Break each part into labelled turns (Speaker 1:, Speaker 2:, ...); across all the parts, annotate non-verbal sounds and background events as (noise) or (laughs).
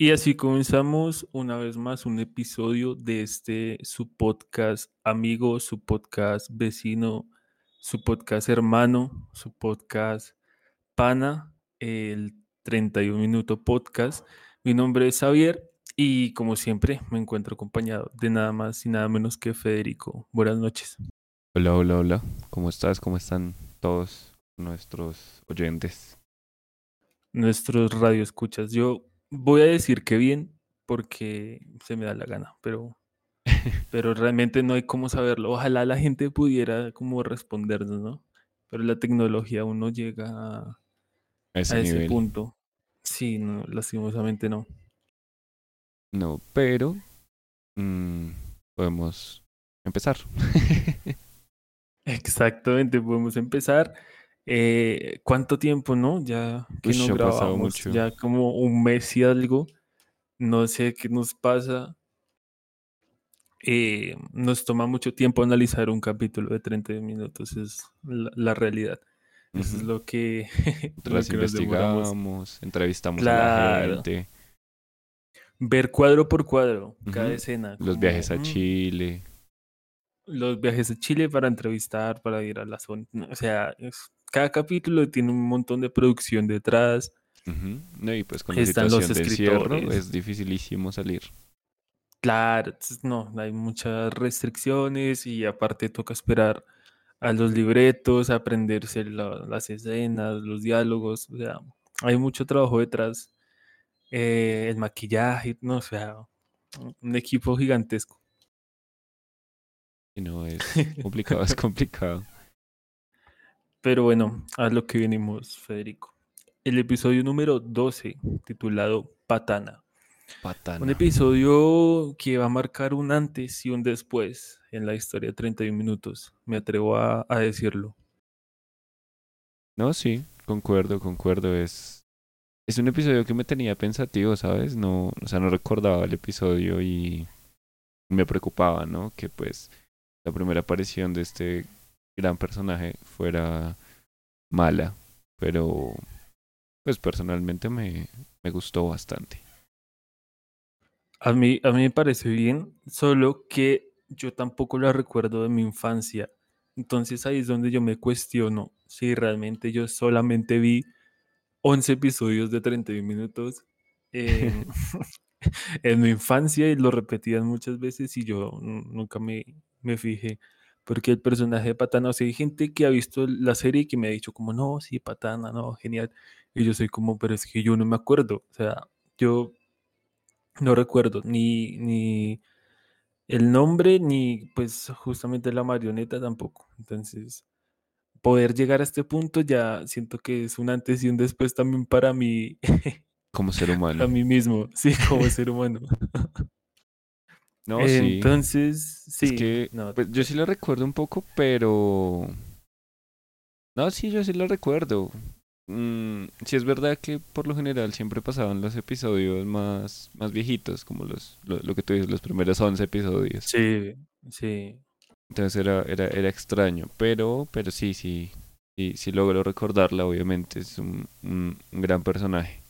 Speaker 1: Y así comenzamos una vez más un episodio de este su podcast amigo, su podcast vecino, su podcast hermano, su podcast pana, el 31 minuto podcast. Mi nombre es Javier y como siempre me encuentro acompañado de nada más y nada menos que Federico. Buenas noches.
Speaker 2: Hola, hola, hola. ¿Cómo estás? ¿Cómo están todos nuestros oyentes?
Speaker 1: Nuestros radioescuchas. Yo voy a decir que bien porque se me da la gana, pero, (laughs) pero realmente no hay cómo saberlo. Ojalá la gente pudiera como respondernos, ¿no? Pero la tecnología aún no llega a,
Speaker 2: A
Speaker 1: a
Speaker 2: ese
Speaker 1: punto. Sí, no, lastimosamente no.
Speaker 2: No, pero mm, podemos empezar. (laughs)
Speaker 1: Exactamente, podemos empezar. Eh, ¿cuánto tiempo, no? Ya que
Speaker 2: Uy,
Speaker 1: no grabamos,
Speaker 2: mucho.
Speaker 1: ya como un mes y algo. No sé qué nos pasa. Eh, nos toma mucho tiempo analizar un capítulo de 30 minutos, es la, la realidad. Eso es lo que, (laughs)
Speaker 2: Las investigamos, entrevistamos a la
Speaker 1: Claro.
Speaker 2: gente,
Speaker 1: Ver cuadro por cuadro, cada
Speaker 2: Ujú.
Speaker 1: escena.
Speaker 2: los
Speaker 1: como,
Speaker 2: viajes a
Speaker 1: mm,
Speaker 2: Chile.
Speaker 1: los viajes a Chile para entrevistar, para ir a la zona. O sea, es- cada capítulo tiene un montón de producción detrás.
Speaker 2: No, y pues con la
Speaker 1: Están los
Speaker 2: de encierro es dificilísimo salir.
Speaker 1: Claro, no, hay muchas restricciones y aparte toca esperar a los libretos, aprenderse la- las escenas, los diálogos, o sea, hay mucho trabajo detrás, eh, el maquillaje, no, o sea, un equipo gigantesco.
Speaker 2: Y no, es (laughs) complicado, es complicado.
Speaker 1: Pero bueno, a lo que venimos, Federico. El episodio número 12, titulado Patana. Un
Speaker 2: Patana.
Speaker 1: episodio que va a marcar un antes y un después en la historia de 31 minutos. Me atrevo a, a decirlo.
Speaker 2: No, sí, concuerdo, concuerdo. Es, es un episodio que me tenía pensativo, ¿sabes? No, o sea, no recordaba el episodio y me preocupaba, ¿no? Que pues la primera aparición de este gran personaje fuera mala, pero pues personalmente me, me gustó bastante.
Speaker 1: A mí, a mí me parece bien, solo que yo tampoco la recuerdo de mi infancia. Entonces ahí es donde yo me cuestiono si realmente yo solamente vi 11 episodios de 31 minutos en, (laughs) (laughs) en mi infancia y lo repetían muchas veces y yo nunca me, me fijé. Porque el personaje de Patana, o sea, hay gente que ha visto la serie y que me ha dicho como, no, sí, Patana, no, genial. Y yo soy como, pero es que yo no me acuerdo. O sea, yo no recuerdo ni, ni el nombre, ni pues justamente la marioneta tampoco. Entonces, poder llegar a este punto ya siento que es un antes y un después también para mí,
Speaker 2: Como ser (laughs) humano.
Speaker 1: mí mismo, sí, como (laughs) ser humano. (laughs)
Speaker 2: No, sí.
Speaker 1: Entonces, sí,
Speaker 2: Es que
Speaker 1: no,
Speaker 2: pues, yo sí lo recuerdo un poco, pero... No, sí, yo sí lo recuerdo. Mm, sí es verdad que por lo general siempre pasaban los episodios más, más viejitos, como los, lo, lo que tú dices, los primeros 11 episodios.
Speaker 1: sí, sí.
Speaker 2: Entonces era, era, era extraño, pero, pero sí, sí, sí, sí logro recordarla, obviamente, es un, un, un gran personaje.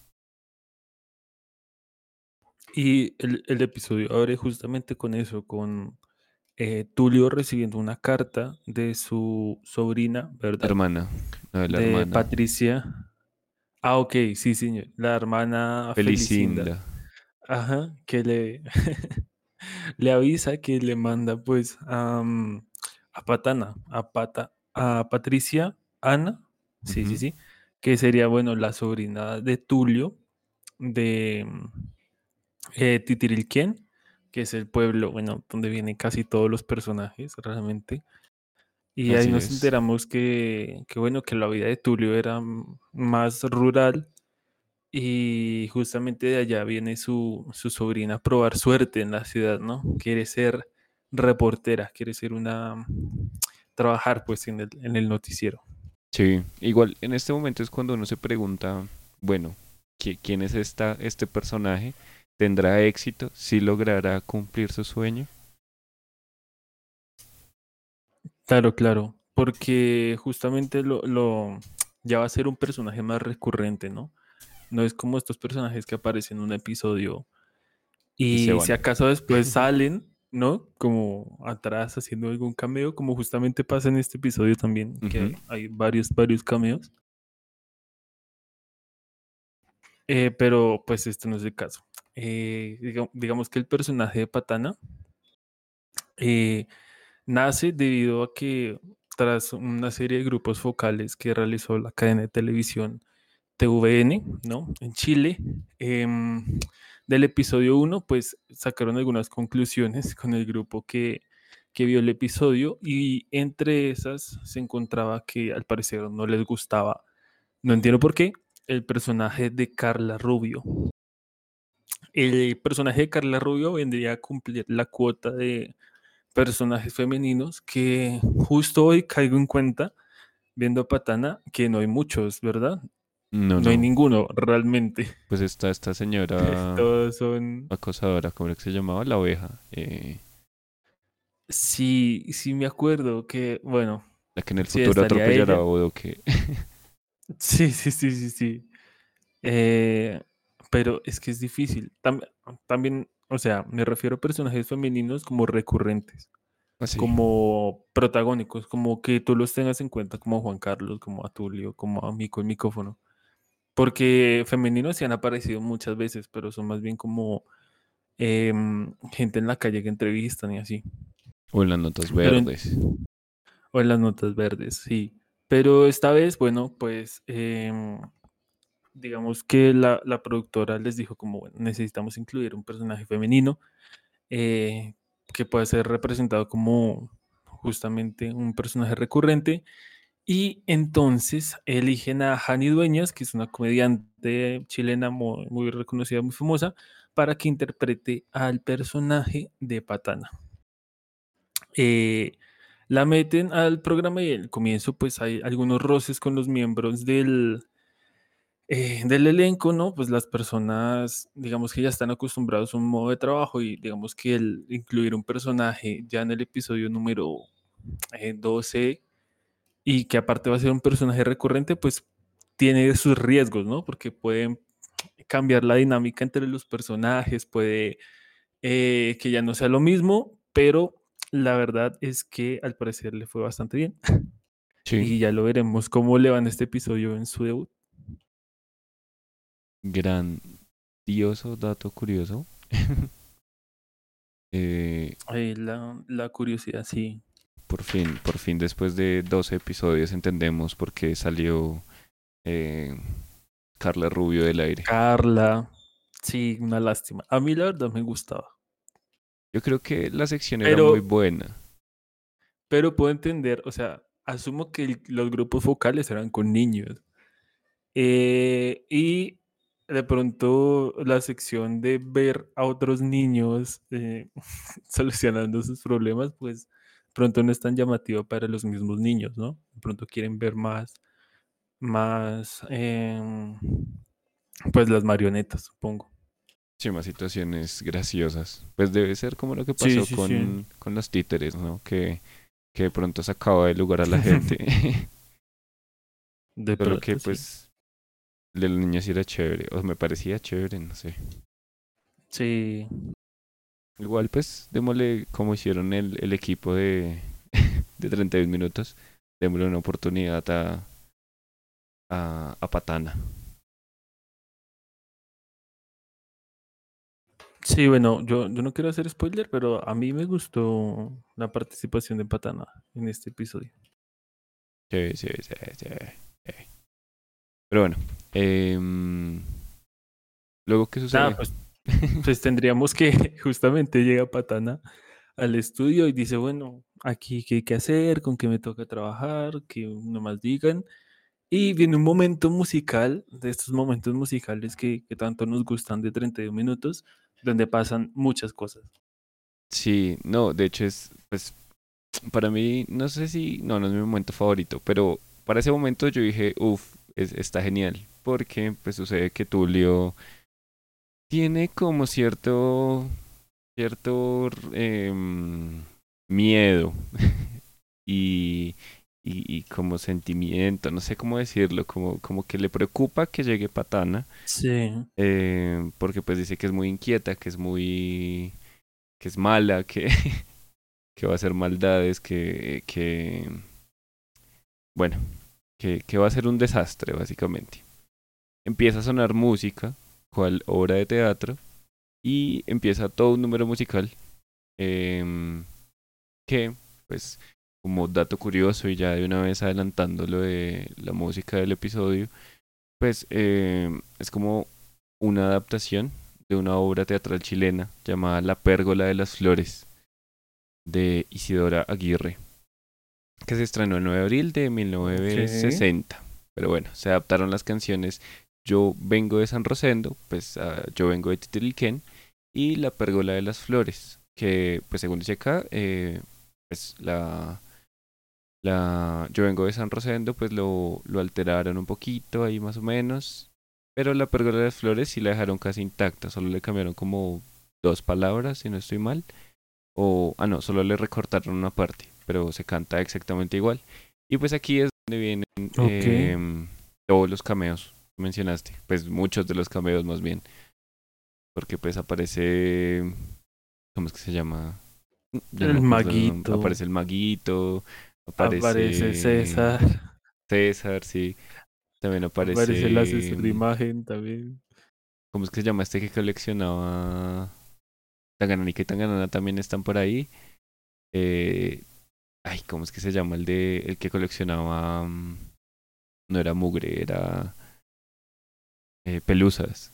Speaker 1: Y el, el episodio abre justamente con eso, con eh, Tulio recibiendo una carta de su sobrina, ¿verdad?
Speaker 2: Hermana, no de la
Speaker 1: de
Speaker 2: hermana.
Speaker 1: Patricia. Ah, ok, sí, señor. La hermana Felicinda.
Speaker 2: Felicinda.
Speaker 1: Ajá, que le, (laughs) le avisa que le manda pues a, a Patana, a Pata, a Patricia, Ana, sí, sí, sí, que sería, bueno, la sobrina de Tulio, de eh, Titirilquén, que es el pueblo, bueno, donde vienen casi todos los personajes realmente. Y ahí nos
Speaker 2: es.
Speaker 1: enteramos que, que, bueno, que la vida de Tulio era más rural y justamente de allá viene su, su sobrina a probar suerte en la ciudad, ¿no? Quiere ser reportera, quiere ser una, trabajar pues en el, en el noticiero.
Speaker 2: Sí, igual en este momento es cuando uno se pregunta, bueno, ¿qui- ¿quién es esta, este personaje? ¿Tendrá éxito? ¿Sí logrará cumplir su sueño?
Speaker 1: Claro, claro, porque justamente lo, lo, ya va a ser un personaje más recurrente, ¿no? No es como estos personajes que aparecen en un episodio
Speaker 2: Y se
Speaker 1: si acaso después (laughs) salen, ¿no? Como atrás haciendo algún cameo, como justamente pasa en este episodio también, que hay varios, varios cameos. Eh, pero pues este no es el caso. Eh, diga- digamos que el personaje de Patana eh, nace debido a que tras una serie de grupos focales que realizó la cadena de televisión TVN, ¿no? En Chile, em, del episodio 1, pues sacaron algunas conclusiones con el grupo que, que vio el episodio y entre esas se encontraba que al parecer no les gustaba, no entiendo por qué, el personaje de Carla Rubio. El personaje de Carla Rubio vendría a cumplir la cuota de personajes femeninos que justo hoy caigo en cuenta viendo a Patana que no hay muchos, ¿verdad?
Speaker 2: No,
Speaker 1: No hay
Speaker 2: no.
Speaker 1: ninguno realmente.
Speaker 2: Pues está esta señora (laughs)
Speaker 1: Todos son.
Speaker 2: acosadora, ¿cómo era que se llamaba? La oveja. eh,
Speaker 1: Sí, sí me acuerdo que, bueno,
Speaker 2: la que en el futuro atropellará a. Bodoque. (laughs)
Speaker 1: Sí, sí, sí, sí, sí. Eh, pero es que es difícil. Tam- también, o sea, me refiero a personajes femeninos como recurrentes,
Speaker 2: Así.
Speaker 1: como protagónicos, como que tú los tengas en cuenta como Juan Carlos, como a Tulio, como a Mico el micrófono. Porque femeninos sí han aparecido muchas veces, pero son más bien como em, gente en la calle que entrevistan y así.
Speaker 2: O en las notas
Speaker 1: en-
Speaker 2: verdes.
Speaker 1: o en las notas verdes, sí. Pero esta vez, bueno, pues em, digamos que la, la productora les dijo como, bueno, necesitamos incluir un personaje femenino eh, que pueda ser representado como justamente un personaje recurrente. Y entonces eligen a Hani Dueñas, que es una comediante chilena muy, reconocida, muy famosa, para que interprete al personaje de Patana. Eh, la meten al programa y al comienzo pues hay algunos roces con los miembros del, eh, del elenco, ¿no? Pues las personas, digamos que ya están acostumbrados a un modo de trabajo y digamos que el incluir un personaje ya en el episodio número eh, 12 y que aparte va a ser un personaje recurrente, pues tiene sus riesgos, ¿no? Porque pueden cambiar la dinámica entre los personajes, puede eh, que ya no sea lo mismo, pero la verdad es que al parecer le fue bastante bien
Speaker 2: Sí.
Speaker 1: y ya lo veremos cómo le va en este episodio en su debut.
Speaker 2: Grandioso dato curioso. (laughs) Eh,
Speaker 1: la, la curiosidad, sí.
Speaker 2: por fin, por fin, después de 12 episodios entendemos por qué salió eh, Carla Rubio del aire.
Speaker 1: Carla, sí, una lástima. A mí la verdad me gustaba,
Speaker 2: Yo creo que la sección era muy buena.
Speaker 1: pero puedo entender, o sea, asumo que el- los grupos focales eran con niños. Eh, y de pronto la sección de ver a otros niños eh, (laughs) solucionando sus problemas, pues pronto no es tan llamativa para los mismos niños, ¿no? De pronto quieren ver más, más, em, pues las marionetas, supongo.
Speaker 2: Sí, más situaciones graciosas. Pues debe ser como lo que pasó
Speaker 1: sí,
Speaker 2: con,
Speaker 1: sí.
Speaker 2: con los títeres, ¿no? Que, que de pronto sacaba de lugar a la gente. (laughs)
Speaker 1: De (laughs)
Speaker 2: Pero
Speaker 1: pronto,
Speaker 2: que
Speaker 1: sí.
Speaker 2: Pues de los niños sí era chévere. O me parecía chévere, no sé.
Speaker 1: Sí,
Speaker 2: Igual pues démosle como hicieron el, el equipo de, (laughs) de 31 minutos. Démosle una oportunidad a, a, a Patana.
Speaker 1: sí, bueno, yo, yo no quiero hacer spoiler, pero a mí me gustó la participación de Patana en este episodio.
Speaker 2: Sí, sí, sí, sí. Pero bueno. em, Luego, ¿qué sucede?
Speaker 1: Nada, pues, pues tendríamos que (laughs) justamente llega Patana al estudio y dice, bueno, aquí qué hay que hacer, con qué me toca trabajar, que no más digan. Y viene un momento musical, de estos momentos musicales que, que tanto nos gustan de 31 minutos, donde pasan muchas cosas.
Speaker 2: Sí, no, de hecho es, pues, para mí, no sé si, no, no es mi momento favorito, pero para ese momento yo dije, uff, está genial, porque pues sucede que Tulio tiene como cierto, cierto em, miedo (laughs) y, y, y, como sentimiento, no sé cómo decirlo, como, como que le preocupa que llegue Patana,
Speaker 1: Sí.
Speaker 2: eh, porque pues dice que es muy inquieta, que es muy, que es mala, (laughs) que, que va a hacer maldades, que, que, bueno, que, va a ser un desastre básicamente. Empieza a sonar música, cual obra de teatro, y empieza todo un número musical em, que, pues, como dato curioso y ya de una vez adelantando lo de la música del episodio, pues em, es como una adaptación de una obra teatral chilena llamada La Pérgola de las Flores de Isidora Aguirre, que se estrenó el 9 de abril de 1960. Pero bueno, se adaptaron las canciones Yo vengo de San Rosendo, pues uh, yo vengo de Titiriquén, y La Pérgola de las Flores, que pues según dice acá, eh, pues la, la Yo vengo de San Rosendo, pues lo, lo alteraron un poquito ahí más o menos, pero La Pérgola de las Flores sí la dejaron casi intacta, solo le cambiaron como dos palabras, si no estoy mal. O, ah, no, solo le recortaron una parte, pero se canta exactamente igual. Y pues aquí es donde vienen
Speaker 1: Okay.
Speaker 2: eh, todos los cameos que mencionaste. Pues muchos de los cameos más bien. Porque pues aparece... ¿Cómo es que se llama? Ya
Speaker 1: El maguito.
Speaker 2: Aparece el maguito. Aparece,
Speaker 1: Aparece César.
Speaker 2: César, sí. También aparece...
Speaker 1: Aparece el asesor de imagen también.
Speaker 2: ¿Cómo es que se llama este que coleccionaba? Tangananica y Tanganana también están por ahí. Eh, ay, ¿cómo es que se llama el de el que coleccionaba? mm, No era mugre, era eh, pelusas.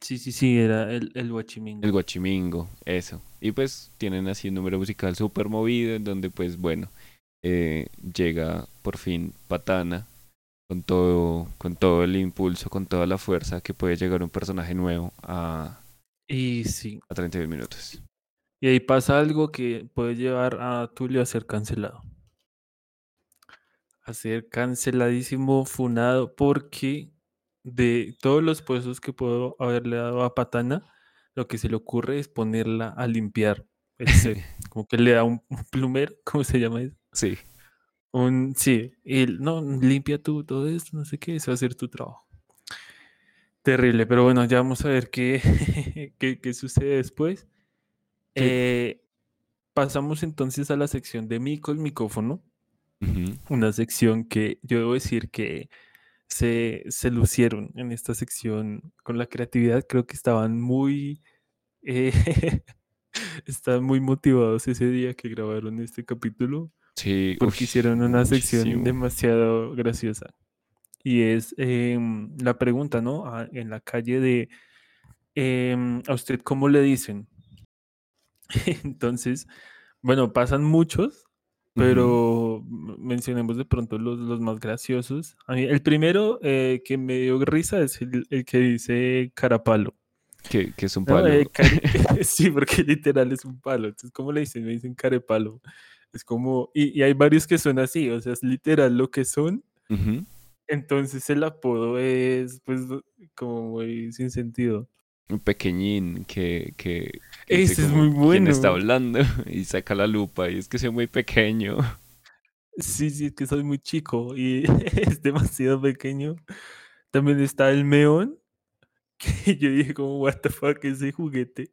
Speaker 1: Sí, sí, sí, era el, el guachimingo.
Speaker 2: El guachimingo, eso. Y pues tienen así un número musical súper movido en donde pues bueno, eh, llega por fin Patana con todo, con todo el impulso, con toda la fuerza que puede llegar un personaje nuevo a,
Speaker 1: Y sí,
Speaker 2: a 32 minutos.
Speaker 1: Y ahí pasa algo que puede llevar a Tulio a ser cancelado. A ser canceladísimo, funado, porque de todos los puestos que puedo haberle dado a Patana, lo que se le ocurre es ponerla a limpiar. (laughs) Como que le da un, un plumero, (laughs) ¿cómo se llama eso?
Speaker 2: Sí,
Speaker 1: Un, sí, él, no, limpia tú todo esto, no sé qué, eso va a ser tu trabajo. Terrible, pero bueno, ya vamos a ver qué, (laughs) qué, qué sucede después.
Speaker 2: Sí.
Speaker 1: Eh, pasamos entonces a la sección de Mico el micrófono, una sección que yo debo decir que se, se lucieron en esta sección con la creatividad, creo que estaban muy, eh, (laughs) estaban muy motivados ese día que grabaron este capítulo
Speaker 2: sí,
Speaker 1: porque hicieron una sección demasiado graciosa. Y es em, la pregunta, ¿no? A- en la calle de, em, ¿a usted cómo le dicen? (laughs) Entonces, bueno, pasan muchos, pero mencionemos de pronto los, los más graciosos. A mí, el primero eh, que me dio risa es el, el que dice carapalo.
Speaker 2: Que, que es un
Speaker 1: ¿no?
Speaker 2: palo.
Speaker 1: Eh, cari- (laughs) (laughs) sí, porque literal es un palo. Entonces, ¿cómo le dicen? Me dicen carepalo. Es como, y, y hay varios que son así, o sea, es literal lo que son. Entonces el apodo es, pues, como muy sin sentido.
Speaker 2: Un pequeñín que, que, que
Speaker 1: Ese es muy
Speaker 2: ¿quién está
Speaker 1: bueno.
Speaker 2: hablando? (laughs) Y saca la lupa y es que soy muy pequeño.
Speaker 1: Sí, sí, es que soy muy chico y (laughs) es demasiado pequeño. También está el meón, (laughs) que yo dije como, what the fuck, ese juguete.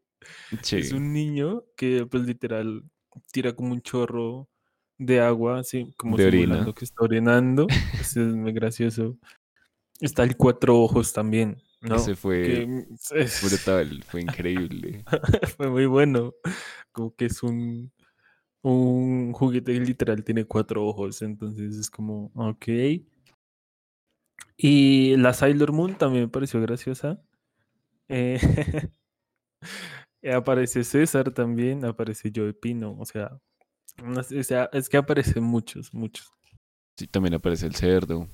Speaker 2: Sí,
Speaker 1: Es un niño que, pues, literal, tira como un chorro de agua, así como
Speaker 2: de orina.
Speaker 1: que está orinando. Ese es muy gracioso. Está el cuatro ojos también, ¿no?
Speaker 2: Ese fue
Speaker 1: Que (laughs)
Speaker 2: brutal, fue (laughs) increíble.
Speaker 1: fue muy bueno. Como que es un, un juguete que literal tiene cuatro ojos, entonces es como, ok. Y la Sailor Moon también me pareció graciosa. Eh, (laughs) Aparece César también, aparece Joe Pino, o sea, o sea, es que aparecen muchos, muchos.
Speaker 2: Sí, también aparece el cerdo,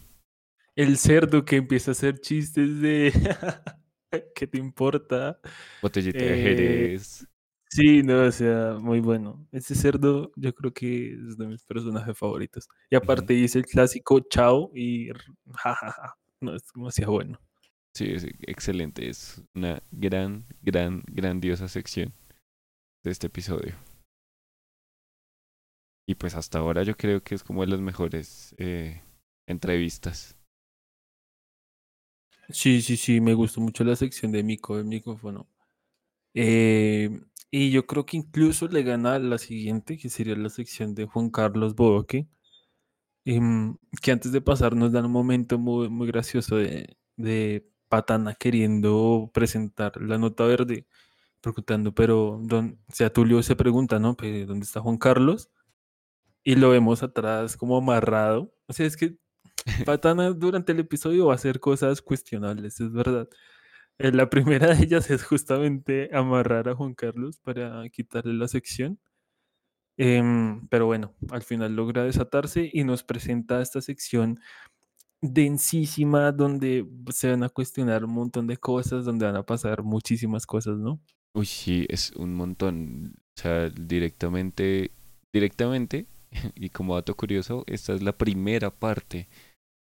Speaker 1: El cerdo que empieza a hacer chistes de (laughs) ¿qué te importa?
Speaker 2: botellita de
Speaker 1: Eh,
Speaker 2: Jerez.
Speaker 1: sí, no, o sea, muy bueno. Ese cerdo yo creo que es de mis personajes favoritos. Y aparte dice el clásico chao y jajaja. No, es demasiado bueno.
Speaker 2: Sí, es excelente. Es una gran, gran, grandiosa sección de este episodio. Y pues hasta ahora yo creo que es como de las mejores eh, entrevistas.
Speaker 1: Sí, sí, sí, me gustó mucho la sección de Mico, el micrófono. Eh, y yo creo que incluso le gana la siguiente, que sería la sección de Juan Carlos Bodoque, em, que antes de pasar nos dan un momento muy, muy gracioso de, de Patana queriendo presentar la nota verde, preguntando, pero, don, o sea, Tulio se pregunta, ¿no? ¿Dónde está Juan Carlos? Y lo vemos atrás como amarrado. O sea, es que (laughs) Patana durante el episodio va a hacer cosas cuestionables, es verdad. Eh, La primera de ellas es justamente amarrar a Juan Carlos para quitarle la sección. Em, pero bueno, al final logra desatarse y nos presenta esta sección densísima donde se van a cuestionar un montón de cosas, donde van a pasar muchísimas cosas, ¿no?
Speaker 2: Uy, sí, es un montón. O sea, directamente, directamente, (laughs) y como dato curioso, esta es la primera parte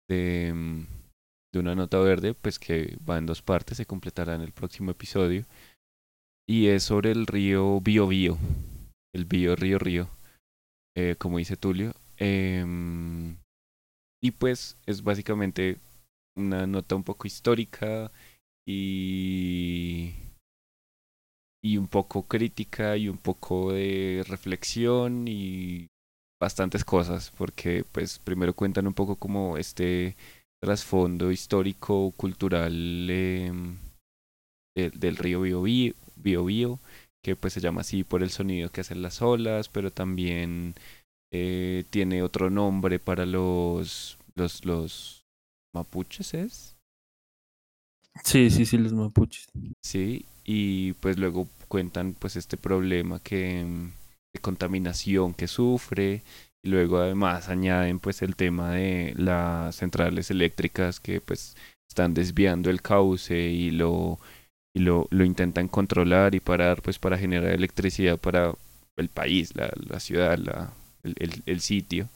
Speaker 2: de, mm, de una nota verde, pues que va en dos partes, se completará en el próximo episodio. Y es sobre el río Biobío, el Bío Río Río, eh, como dice Tulio. Em, y pues es básicamente una nota un poco histórica y y un poco crítica y un poco de reflexión y bastantes cosas, porque pues primero cuentan un poco como este trasfondo histórico, cultural eh, del, del río Biobío, Biobío, que pues se llama así por el sonido que hacen las olas, pero también eh, tiene otro nombre para los, los, los mapuches, ¿es?
Speaker 1: Sí, sí, sí, los mapuches.
Speaker 2: Sí, y pues luego cuentan pues este problema que mm, contaminación que sufre y luego además añaden pues el tema de las centrales eléctricas que pues están desviando el cauce y lo y lo, lo intentan controlar y parar pues para generar electricidad para el país, la, la ciudad, la, el, el, sitio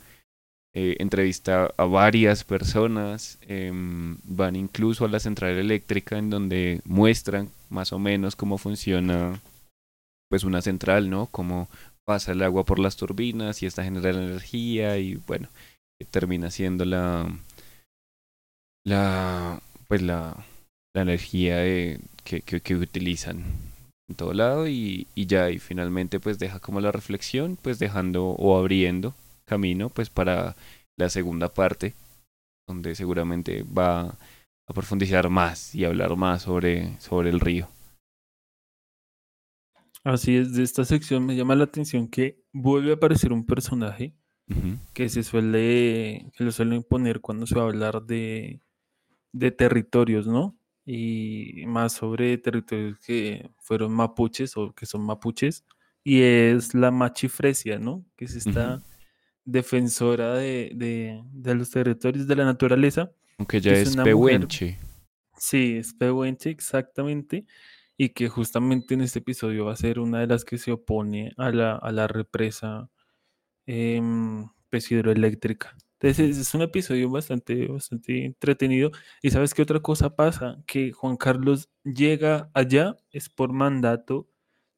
Speaker 2: eh, entrevista a varias personas, eh, van incluso a la central eléctrica en donde muestran más o menos cómo funciona pues una central, ¿no? Cómo pasa el agua por las turbinas y esta genera energía y bueno, termina siendo la la pues la, la energía que, que, que, utilizan en todo lado y, y ya y finalmente pues deja como la reflexión pues dejando o abriendo camino pues para la segunda parte donde seguramente va a profundizar más y hablar más sobre, sobre el río.
Speaker 1: Así es, de esta sección me llama la atención que vuelve a aparecer un personaje
Speaker 2: Uh -huh.
Speaker 1: que se suele, que lo suelen poner cuando se va a hablar de, de territorios, ¿no? Y más sobre territorios que fueron mapuches o que son mapuches, y es la machifresia, ¿no? Que es
Speaker 2: Uh -huh.
Speaker 1: esta defensora de, de, de, los territorios de la naturaleza,
Speaker 2: Aunque ya
Speaker 1: que es
Speaker 2: es
Speaker 1: mujer,
Speaker 2: pehuenche.
Speaker 1: sí, es pehuenche exactamente, y que justamente en este episodio va a ser una de las que se opone a la, a la represa eh, pues, hidroeléctrica. Entonces es un episodio bastante, bastante entretenido. ¿Y sabes qué otra cosa pasa? Que Juan Carlos llega allá es por mandato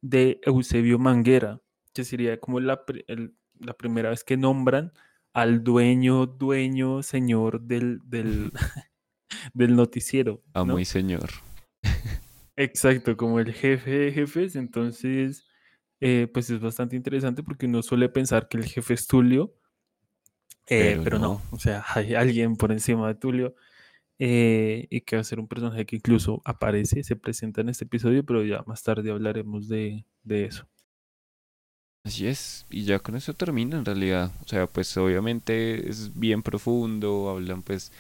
Speaker 1: de Eusebio Manguera, que sería como la, el, la primera vez que nombran al dueño, dueño, señor del, del, (laughs) del noticiero,
Speaker 2: y
Speaker 1: ¿no?
Speaker 2: señor.
Speaker 1: Exacto, como el jefe de jefes. Entonces, eh, pues es bastante interesante porque uno suele pensar que el jefe es Tulio, eh,
Speaker 2: Pero
Speaker 1: pero no,
Speaker 2: no.
Speaker 1: o sea, hay alguien por encima de Tulio eh, y que va a ser un personaje que incluso aparece, se presenta en este episodio, pero ya más tarde hablaremos de, de eso.
Speaker 2: Así es, y ya con eso termina en realidad. O sea, pues obviamente es bien profundo, hablan pues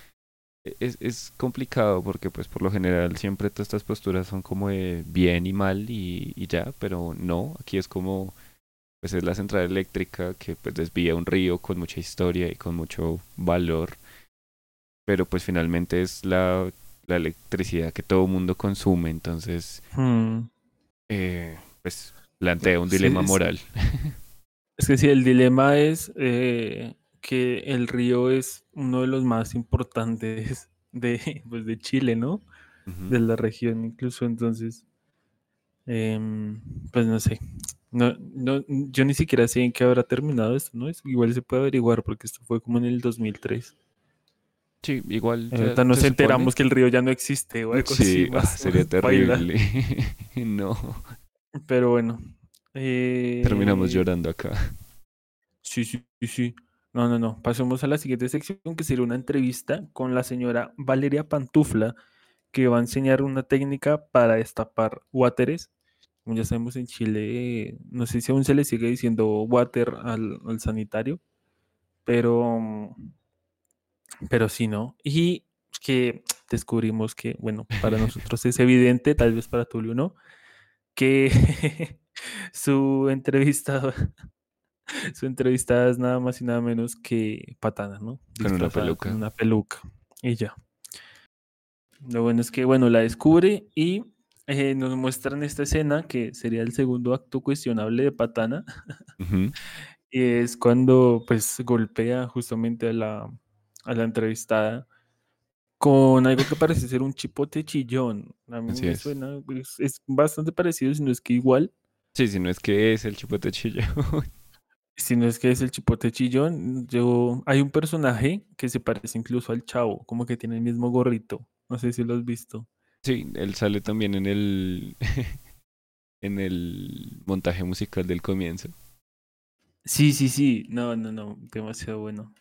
Speaker 2: es, es complicado porque pues por lo general siempre todas estas posturas son como de bien y mal y, y ya, pero no, aquí es como pues es la central eléctrica que pues desvía un río con mucha historia y con mucho valor, pero pues finalmente es la, la electricidad que todo mundo consume, entonces
Speaker 1: Hmm.
Speaker 2: eh, pues plantea un dilema moral. (laughs)
Speaker 1: Es que sí, el dilema es eh, que el río es uno de los más importantes (laughs) de, pues, de Chile, ¿no? De la región incluso, entonces, em, pues no sé. No, no, yo ni siquiera sé en qué habrá terminado esto, ¿no? Es, igual se puede averiguar porque esto fue como en el 2003.
Speaker 2: Sí, igual ya
Speaker 1: nos
Speaker 2: se
Speaker 1: enteramos
Speaker 2: supone-
Speaker 1: que el río ya no existe o algo
Speaker 2: Sí,
Speaker 1: así.
Speaker 2: ah, sería (laughs) terrible. (laughs) no,
Speaker 1: Pero bueno. eh,
Speaker 2: terminamos llorando acá.
Speaker 1: Sí, sí, sí, sí. No, no, no. Pasemos a la siguiente sección, que será una entrevista con la señora Valeria Pantufla, que va a enseñar una técnica para destapar wateres. Como ya sabemos en Chile, no sé si aún se le sigue diciendo water al, al sanitario, pero, pero sí, ¿no? Y que descubrimos que, bueno, para (laughs) nosotros es evidente, tal vez para Tulio no, que (laughs) su entrevista (laughs) su entrevistada es nada más y nada menos que Patana, ¿no?
Speaker 2: Con una peluca.
Speaker 1: Con una peluca. Y ya. Lo bueno es que, bueno, la descubre y eh, nos muestran esta escena que sería el segundo acto cuestionable de Patana. (laughs) Y es cuando, pues, golpea justamente a la, a la entrevistada con algo que parece ser un chipote chillón. A mí
Speaker 2: Así
Speaker 1: me
Speaker 2: es.
Speaker 1: suena, es, es bastante parecido, si no es que igual.
Speaker 2: Sí, si no es que es el chipote chillo. (laughs)
Speaker 1: Si no es que es el chipote chillón, yo hay un personaje que se parece incluso al chavo, como que tiene el mismo gorrito. No sé si lo has visto.
Speaker 2: sí, él sale también en el (laughs) en el montaje musical del comienzo.
Speaker 1: Sí, sí, sí. No, no, no. Demasiado bueno.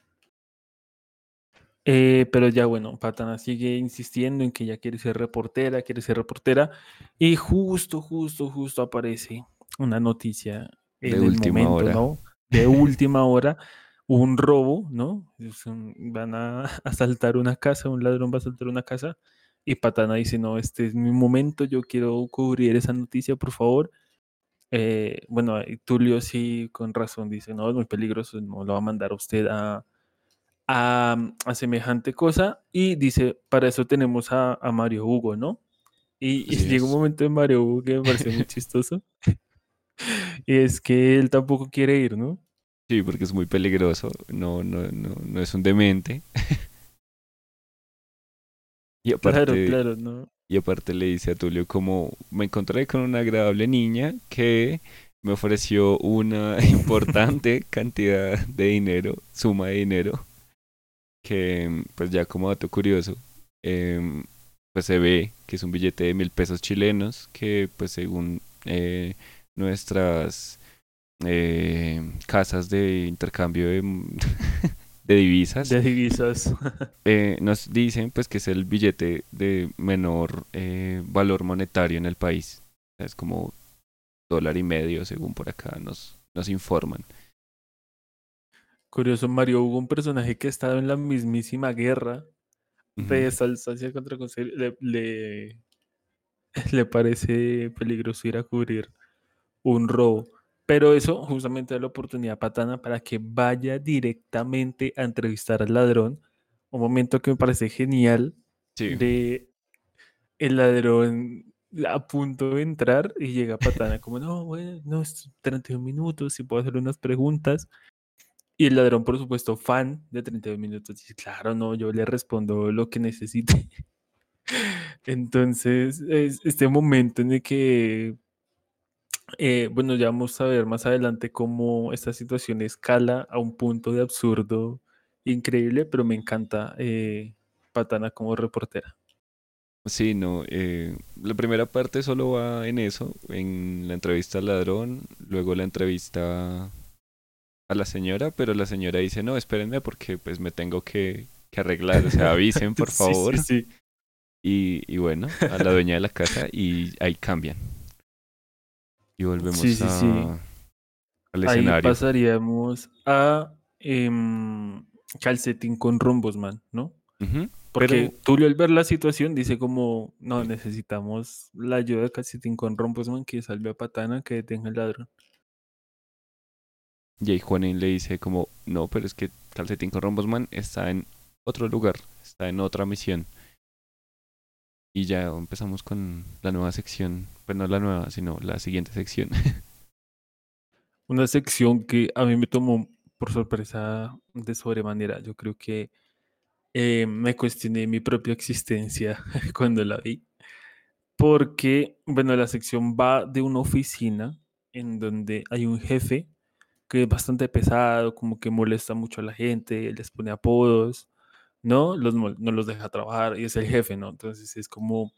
Speaker 1: Eh, pero ya bueno, Patana sigue insistiendo en que ella quiere ser reportera, quiere ser reportera. Y justo, justo, justo aparece una noticia en
Speaker 2: De
Speaker 1: el
Speaker 2: última
Speaker 1: momento,
Speaker 2: hora.
Speaker 1: ¿no? De (laughs) última hora, un robo, ¿no? Van a (laughs) asaltar una casa, un ladrón va a asaltar una casa. Y Patana dice, no, este es mi momento, yo quiero cubrir esa noticia, por favor. Eh, bueno, y Tulio sí, con razón, dice, no, es muy peligroso, no lo va a mandar a usted a, a, a semejante cosa. Y dice, para eso tenemos a, a Mario Hugo, ¿no? Y, y llega un momento de Mario Hugo que me parece muy (laughs) chistoso. Y (laughs) es que él tampoco quiere ir, ¿no?
Speaker 2: Sí, porque es muy peligroso. No, no, no, no es un demente. (laughs) y aparte,
Speaker 1: Claro, claro, ¿no?
Speaker 2: y aparte le dice a Tulio como me encontré con una agradable niña que me ofreció una (laughs) importante cantidad de dinero, suma de dinero, que pues ya como dato curioso, em, pues se ve que es un billete de mil pesos chilenos que pues según eh, nuestras eh, casas de intercambio de, (laughs) de divisas
Speaker 1: De divisas. (laughs)
Speaker 2: eh, nos dicen pues que es el billete de menor eh, valor monetario en el país. Es como dólar y medio, según por acá nos, nos informan.
Speaker 1: Curioso, Mario Hugo, un personaje que ha estado en la mismísima guerra de
Speaker 2: Ujú.
Speaker 1: Salsacia contra Conce- le, le, (laughs) le parece peligroso ir a cubrir un robo. Pero eso justamente da la oportunidad a Patana para que vaya directamente a entrevistar al ladrón. Un momento que me parece genial
Speaker 2: Sí,
Speaker 1: de el ladrón a punto de entrar y llega Patana como, no, bueno, no, es 31 minutos, si puedo hacer unas preguntas. Y el ladrón, por supuesto, fan de 32 minutos, dice, claro, no, yo le respondo lo que necesite. (laughs) Entonces, es este momento en el que, eh, bueno, ya vamos a ver más adelante cómo esta situación escala a un punto de absurdo increíble, pero me encanta eh, Patana como reportera.
Speaker 2: sí, no. eh, la primera parte solo va en eso, en la entrevista al ladrón, luego la entrevista a la señora, pero la señora dice, no, espérenme porque pues me tengo que, que arreglar, o sea, avisen (laughs) por
Speaker 1: Sí,
Speaker 2: favor.
Speaker 1: Sí, sí.
Speaker 2: Y, y bueno, a la dueña de la casa y ahí cambian. Y volvemos
Speaker 1: Sí, sí,
Speaker 2: a,
Speaker 1: sí.
Speaker 2: al
Speaker 1: Ahí
Speaker 2: escenario.
Speaker 1: pasaríamos a em, calcetín con rombos, man, ¿no?
Speaker 2: Ujú.
Speaker 1: Porque Tulio al ver la situación dice como, no, necesitamos la ayuda de Calcetín con Rombosman que salve a Patana, que detenga el ladrón.
Speaker 2: Y ahí Juanín le dice como, no, pero es que Calcetín con Rombosman está en otro lugar, está en otra misión. Y ya empezamos con la nueva sección, pues no la nueva, sino la siguiente sección. (laughs)
Speaker 1: Una sección que a mí me tomó por sorpresa de sobremanera. Yo creo que eh, me cuestioné mi propia existencia (laughs) cuando la vi. Porque, bueno, la sección va de una oficina en donde hay un jefe que es bastante pesado, como que molesta mucho a la gente, les pone apodos, ¿no? Los, no los deja trabajar y es el jefe, ¿no? Entonces es como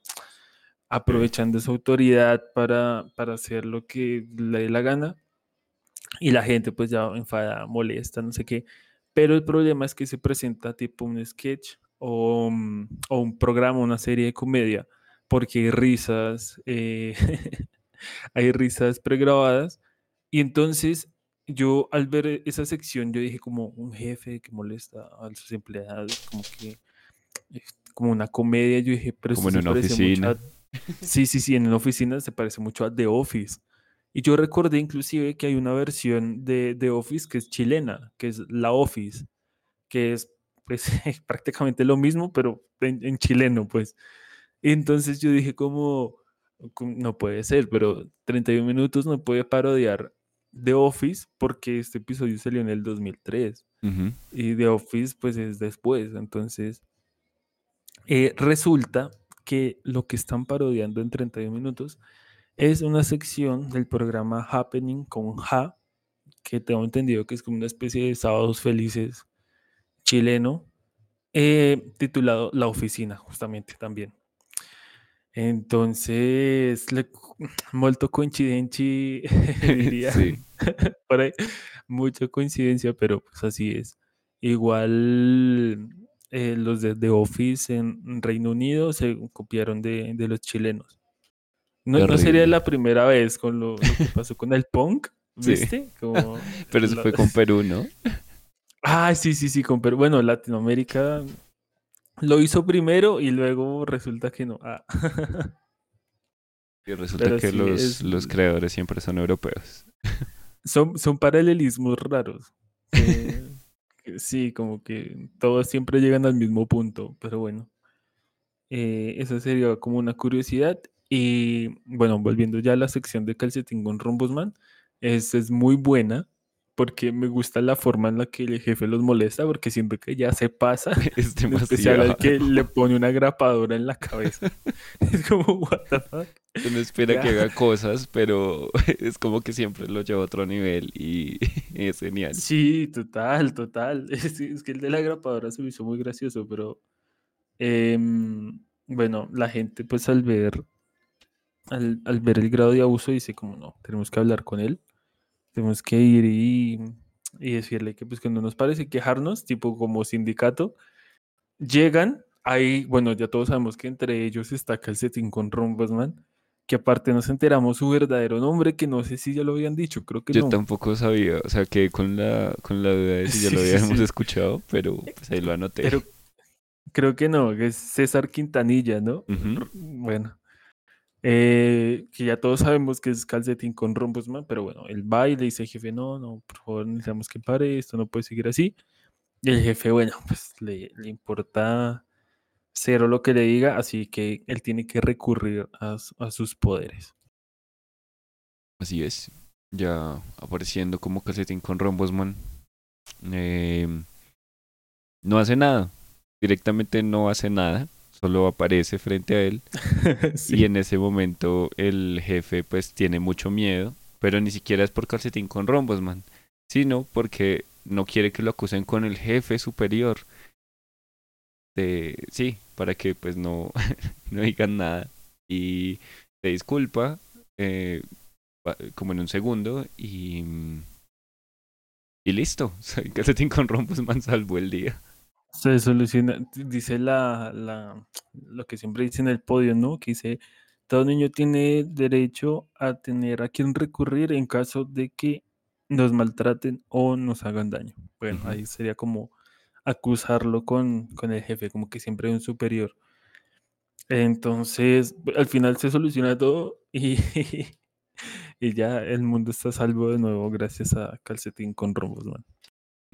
Speaker 1: aprovechando su autoridad para, para hacer lo que le dé la gana y la gente pues ya enfada, molesta, no sé qué. Pero el problema es que se presenta tipo un sketch o, mm, o un programa, una serie de comedia, porque hay risas, eh, (laughs) hay risas pregrabadas. Y entonces yo al ver esa sección, yo dije como un jefe que molesta a sus empleados, como que como una comedia, yo dije, pero
Speaker 2: como en una oficina.
Speaker 1: Sí, sí, sí, en una oficina se parece mucho a The Office. Y yo recordé inclusive que hay una versión de The Office que es chilena, que es La Office, que es pues (laughs) prácticamente lo mismo, pero en, chileno, pues. Entonces yo dije como, no puede ser, pero 31 minutos no puede parodiar The Office porque este episodio salió en el 2003 y The Office pues es después. Entonces eh, resulta que lo que están parodiando en 31 minutos es una sección del programa Happening con Ja, que tengo entendido que es como una especie de sábados felices chileno, eh, titulado La Oficina, justamente también. Entonces, le, molto (clears throat) coincidenci, (laughs) (laughs) diría. Sí. (laughs) Por ahí, mucha coincidencia, pero pues así es. Igual eh, los de The Office en Reino Unido se copiaron de, de los chilenos. No, no, sería la primera vez con lo, que pasó con el punk, ¿viste?
Speaker 2: Pero eso fue con Perú, ¿no?
Speaker 1: Ah, sí, sí, sí, con Perú. Bueno, Latinoamérica lo hizo primero y luego resulta que no. Ah. (laughs)
Speaker 2: Y resulta que los, los, creadores siempre son europeos. (laughs)
Speaker 1: Son, son paralelismos raros. (laughs) sí, como que todos siempre llegan al mismo punto, pero bueno. Eh, eso sería como una curiosidad. Y bueno, volviendo ya a la sección de calcetín con Rombosman, es, es muy buena porque me gusta la forma en la que el jefe los molesta, porque siempre que ya se pasa, (laughs) es demasiado. En especial al que le pone una grapadora en la cabeza. (laughs) (laughs) es como, what the fuck.
Speaker 2: Uno espera que haga cosas, pero es como que siempre lo lleva a otro nivel y es genial.
Speaker 1: Sí, total, total. Es, que el de la grapadora se me hizo muy gracioso, pero em, bueno, la gente pues al ver al, ver el grado de abuso dice como no, tenemos que hablar con él, tenemos que ir y, decirle que pues que no nos parece quejarnos, tipo como sindicato, llegan, ahí, bueno, ya todos sabemos que entre ellos está Calcetín con Rombosman, que aparte nos enteramos su verdadero nombre, que no sé si ya lo habían dicho, creo que
Speaker 2: Yo
Speaker 1: no.
Speaker 2: Tampoco sabía, o sea, que con la, con la duda de si ya (laughs) lo habíamos escuchado, pero pues ahí lo anoté.
Speaker 1: Pero creo que no, que es César Quintanilla, ¿no? Bueno. Eh, que ya todos sabemos que es calcetín con rombosman, pero bueno, el va y le dice jefe, no, no, por favor, necesitamos que pare, esto no puede seguir así. Y el jefe, bueno, (laughs) pues le, le importa cero lo que le diga, así que él tiene que recurrir a, a sus poderes.
Speaker 2: Así es, ya apareciendo como calcetín con rombosman. Eh, no hace nada, directamente no hace nada solo aparece frente a él (laughs) y en ese momento el jefe pues tiene mucho miedo, pero ni siquiera es por calcetín con rombos, man, sino porque no quiere que lo acusen con el jefe superior. De, sí, para que pues no, (laughs) no digan nada y se disculpa eh, como en un segundo y y listo, (laughs) calcetín con rombos man salvó el día.
Speaker 1: Se soluciona, dice la, la, lo que siempre dice en el podio, ¿no? Que dice, todo niño tiene derecho a tener a quien recurrir en caso de que nos maltraten o nos hagan daño. Bueno, ahí sería como acusarlo con, con el jefe, como que siempre hay un superior. Entonces, al final se soluciona todo (laughs) y, y ya el mundo está a salvo de nuevo gracias a Calcetín con rombos, man.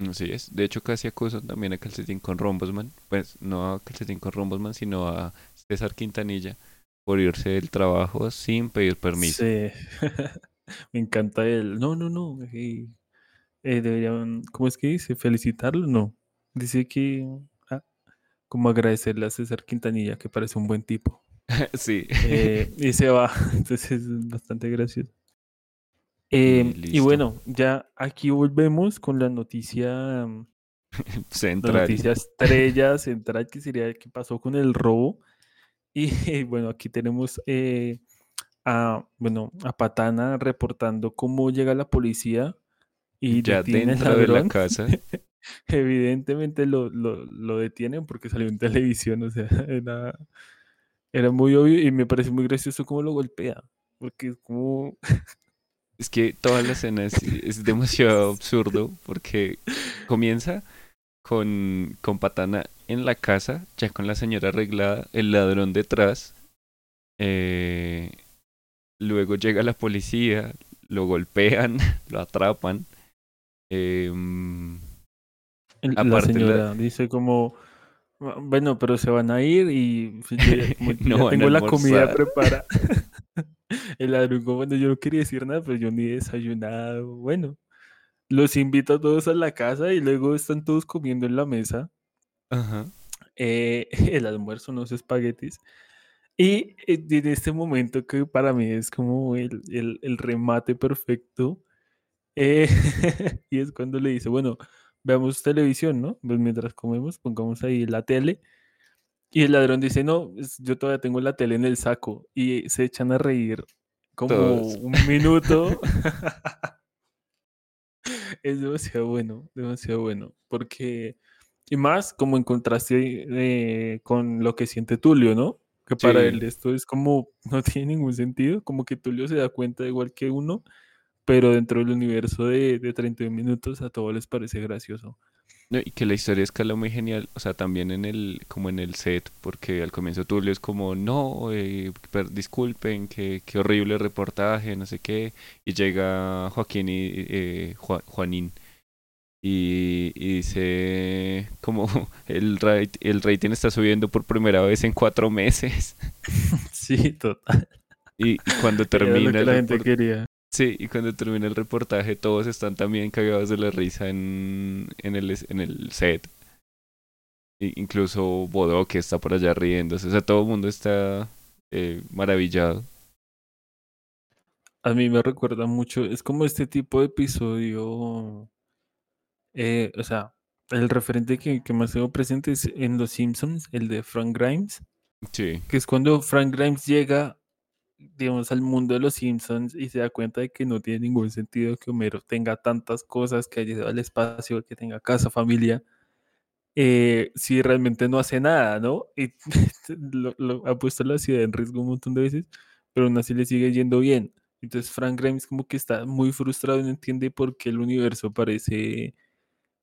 Speaker 2: Así es. De hecho, casi acusan también a Calcetín con Rombosman. Pues no a Calcetín con Rombosman, sino a César Quintanilla por irse del trabajo sin pedir permiso.
Speaker 1: Sí. (laughs) Me encanta él. No, no, no. eh, eh, deberían, ¿cómo es que dice? ¿Felicitarlo? No. Dice que, ah, como agradecerle a César Quintanilla, que parece un buen tipo. (laughs)
Speaker 2: sí.
Speaker 1: Eh, y se va. (laughs) Entonces es bastante gracioso. Eh, y
Speaker 2: listo.
Speaker 1: bueno, ya aquí volvemos con la noticia, mm, (laughs) la
Speaker 2: Central.
Speaker 1: noticia estrella central, que sería qué pasó con el robo. Y (laughs) bueno, aquí tenemos eh, a, bueno, a Patana reportando cómo llega la policía y
Speaker 2: Ya dentro de la casa. (laughs)
Speaker 1: Evidentemente lo, lo, lo detienen porque salió en televisión, o sea, era, era muy obvio y me parece muy gracioso cómo lo golpea, porque es como,
Speaker 2: Es que toda la escena es, es demasiado (laughs) absurdo porque comienza con, con Patana en la casa, ya con la señora arreglada, el ladrón detrás. eh, luego llega la policía, lo golpean, (laughs) lo atrapan.
Speaker 1: el- la señora dice como, "Ah, bueno, pero se van a ir y pues, yo ya, (laughs) como
Speaker 2: No
Speaker 1: ya tengo la comida
Speaker 2: almorzar".
Speaker 1: preparada. El ladrón como, bueno, yo no quería decir nada, pero yo ni desayunado. Bueno, los invito a todos a la casa y luego están todos comiendo en la mesa.
Speaker 2: ajá.
Speaker 1: eh, (laughs) el almuerzo, unos espaguetis. Y eh, en este momento que para mí es como el, el- el remate perfecto, eh, (laughs) y es cuando le dice, bueno, veamos televisión, ¿no? Pues mientras comemos, pongamos ahí la tele. Y el ladrón dice, no, yo todavía tengo la tele en el saco. Y se echan a reír como
Speaker 2: Todos.
Speaker 1: un minuto. (laughs) (laughs) es demasiado bueno, demasiado bueno. Porque, y más como en contraste eh, con lo que siente Tulio, ¿no? Que para él esto es como, no (laughs) tiene ningún sentido, como que Tulio se da cuenta igual que uno, pero dentro del universo de, de 31 minutos a todos les parece gracioso.
Speaker 2: No, y que la historia escala muy genial, o sea, también en el, como en el set, porque al comienzo Tulio es como, no, eh, per- disculpen, qué, qué horrible reportaje, no sé qué, y llega Joaquín y eh, Ju- Juanín, y, y dice, como, (laughs) el, rate- el rating está subiendo por primera vez en cuatro meses, (laughs)
Speaker 1: Sí, total.
Speaker 2: y, y cuando
Speaker 1: Era lo
Speaker 2: termina
Speaker 1: que
Speaker 2: el
Speaker 1: la gente quería.
Speaker 2: Sí, y cuando termina el reportaje todos están también cagados de la risa en, en, el, en el set. I- incluso Bodo que está por allá riéndose. O sea, todo el mundo está eh, maravillado.
Speaker 1: A mí me recuerda mucho, es como este tipo de episodio, eh, o sea, el referente que, que más tengo presente es en Los Simpsons, el de Frank Grimes,
Speaker 2: Sí,
Speaker 1: que es cuando Frank Grimes llega, digamos, al mundo de Los Simpsons y se da cuenta de que no tiene ningún sentido que Homero tenga tantas cosas, que haya ido al espacio, que tenga casa, familia, eh, si realmente no hace nada, ¿no? (laughs) Y ha puesto la ciudad en riesgo un montón de veces, pero aún así le sigue yendo bien. Entonces Frank Grimes como que está muy frustrado y no entiende por qué el universo parece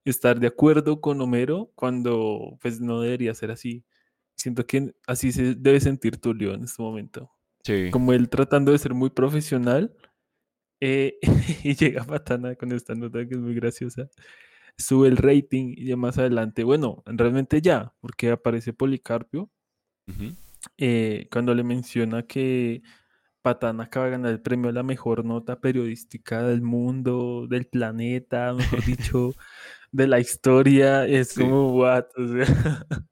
Speaker 1: estar de acuerdo con Homero cuando pues no debería ser así. Siento que así se debe sentir Tulio en este momento.
Speaker 2: Sí.
Speaker 1: Como él tratando de ser muy profesional eh, (laughs) y llega Patana con esta nota que es muy graciosa. Sube el rating y ya más adelante, bueno, realmente ya, porque aparece Policarpio
Speaker 2: ujú.
Speaker 1: eh, cuando le menciona que Patán acaba de ganar el premio a la mejor nota periodística del mundo, del planeta, mejor dicho, (laughs) de la historia. Es
Speaker 2: Sí.
Speaker 1: como, what? O sea, (laughs)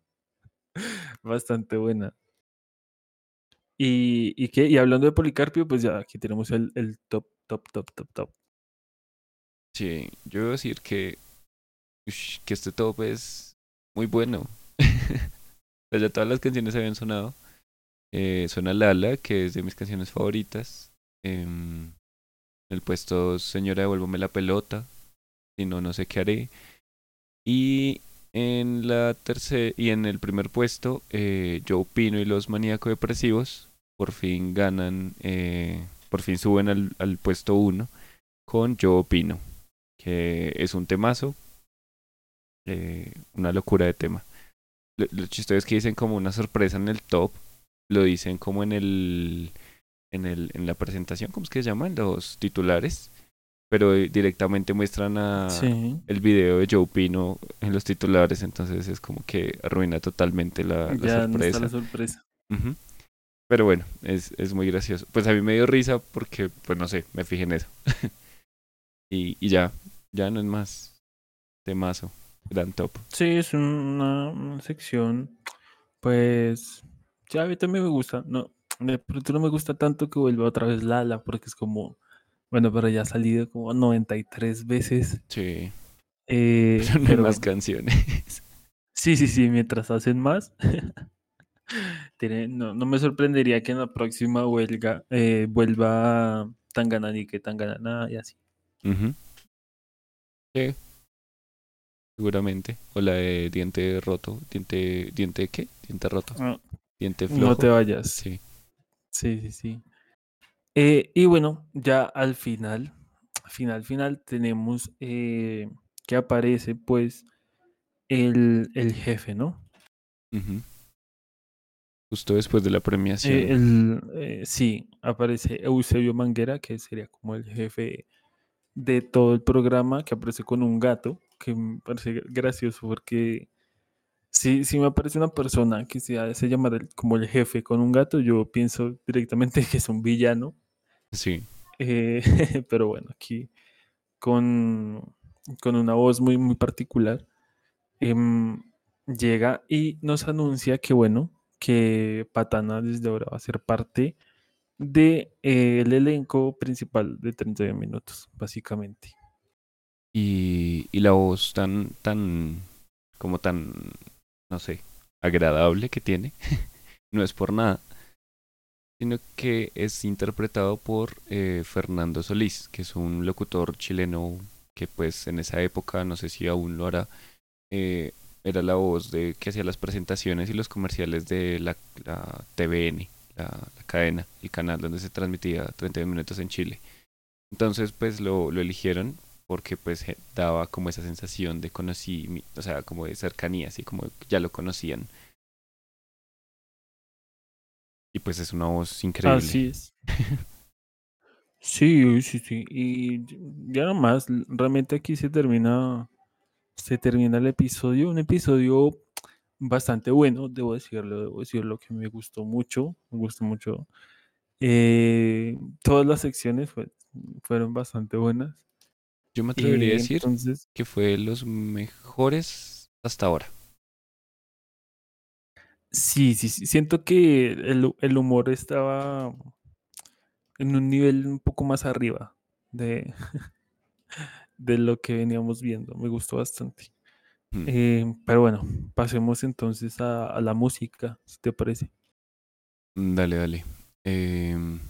Speaker 1: bastante buena. Y, y, qué? y hablando de Policarpio, pues ya aquí tenemos el, el top, top, top, top, top.
Speaker 2: Sí, yo voy a decir que, que este top es muy bueno. (laughs) Pues ya todas las canciones habían sonado. Eh, suena Lala, que es de mis canciones favoritas. Em, en el puesto Señora, devuélvame la pelota. Si no, no sé qué haré. Y en la tercera y en el primer puesto, eh, Joe Pino y los maníaco depresivos por fin ganan, eh, por fin suben al, al puesto uno con Joe Pino, que es un temazo. Eh, una locura de tema. Lo, lo chistoso es que dicen como una sorpresa en el top, lo dicen como en el, en el, en la presentación, ¿cómo es que se llaman? Los titulares, pero directamente muestran a
Speaker 1: Sí,
Speaker 2: el video de Joe Pino en los titulares, entonces es como que arruina totalmente la, la
Speaker 1: ya no está la
Speaker 2: sorpresa.
Speaker 1: sorpresa.
Speaker 2: Pero bueno, es, es muy gracioso. Pues a mí me dio risa porque, pues no sé, me fijé en eso. (laughs) y, y ya, ya no es más temazo, gran top.
Speaker 1: Sí, es una, una sección, pues, ya a mí también me gusta. No, de pronto no me gusta tanto que vuelva otra vez Lala, porque es como, bueno, pero ya ha salido como 93 veces.
Speaker 2: Sí,
Speaker 1: eh,
Speaker 2: pero (laughs) no hay
Speaker 1: pero
Speaker 2: más
Speaker 1: bueno,
Speaker 2: canciones.
Speaker 1: sí, sí, sí, mientras hacen más, (laughs) no, no me sorprendería que en la próxima huelga eh, vuelva Tanganani que Tanganana y así.
Speaker 2: Sí, seguramente. O la de diente roto. Diente, diente ¿qué? Diente roto.
Speaker 1: Ah,
Speaker 2: Diente
Speaker 1: no te
Speaker 2: flojo.
Speaker 1: vayas.
Speaker 2: Sí.
Speaker 1: Sí, sí, sí. Eh, y bueno, ya al final, final, final, tenemos eh, que aparece pues el, el jefe, ¿no?
Speaker 2: Justo después de la
Speaker 1: Eh,
Speaker 2: premiación.
Speaker 1: el, eh, sí, aparece Eusebio Manguera, que sería como el jefe de todo el programa, que aparece con un gato, que me parece gracioso porque si, si me aparece una persona que se hace llamar como el jefe con un gato, yo pienso directamente (laughs) que es un villano.
Speaker 2: Sí.
Speaker 1: eh, (laughs) pero bueno, aquí con, con una voz muy, muy particular, em, llega y nos anuncia que, bueno, que Patana desde ahora va a ser parte del elenco principal de 31 minutos, básicamente.
Speaker 2: Y, y la voz tan, tan, como tan, no sé, agradable que tiene. (laughs) no es por nada. Sino que es interpretado por eh, Fernando Solís, que es un locutor chileno que pues en esa época, no sé si aún lo hará, eh, era la voz de que hacía las presentaciones y los comerciales de la, la TVN, la, cadena, el canal donde se transmitía 30 minutos en Chile. Entonces, pues lo, lo eligieron porque pues daba como esa sensación de conocí, o sea, como de cercanía, así como ya lo conocían. Y pues es una voz increíble.
Speaker 1: Así es. (laughs) Sí, sí, sí. Y ya nomás, realmente aquí se termina, se termina el episodio. Un episodio bastante bueno, debo decirlo, debo decirlo que me gustó mucho, me gustó mucho. Eh, todas las secciones fue- fueron bastante buenas.
Speaker 2: Yo me atrevería a decir
Speaker 1: entonces,
Speaker 2: que fue los mejores hasta ahora.
Speaker 1: Sí, sí, sí, siento que el, el humor estaba en un nivel un poco más arriba de, (laughs) de lo que veníamos viendo. Me gustó bastante.
Speaker 2: Mm,
Speaker 1: Eh, pero bueno, pasemos entonces a, a la música, si te parece.
Speaker 2: Dale, dale. Em,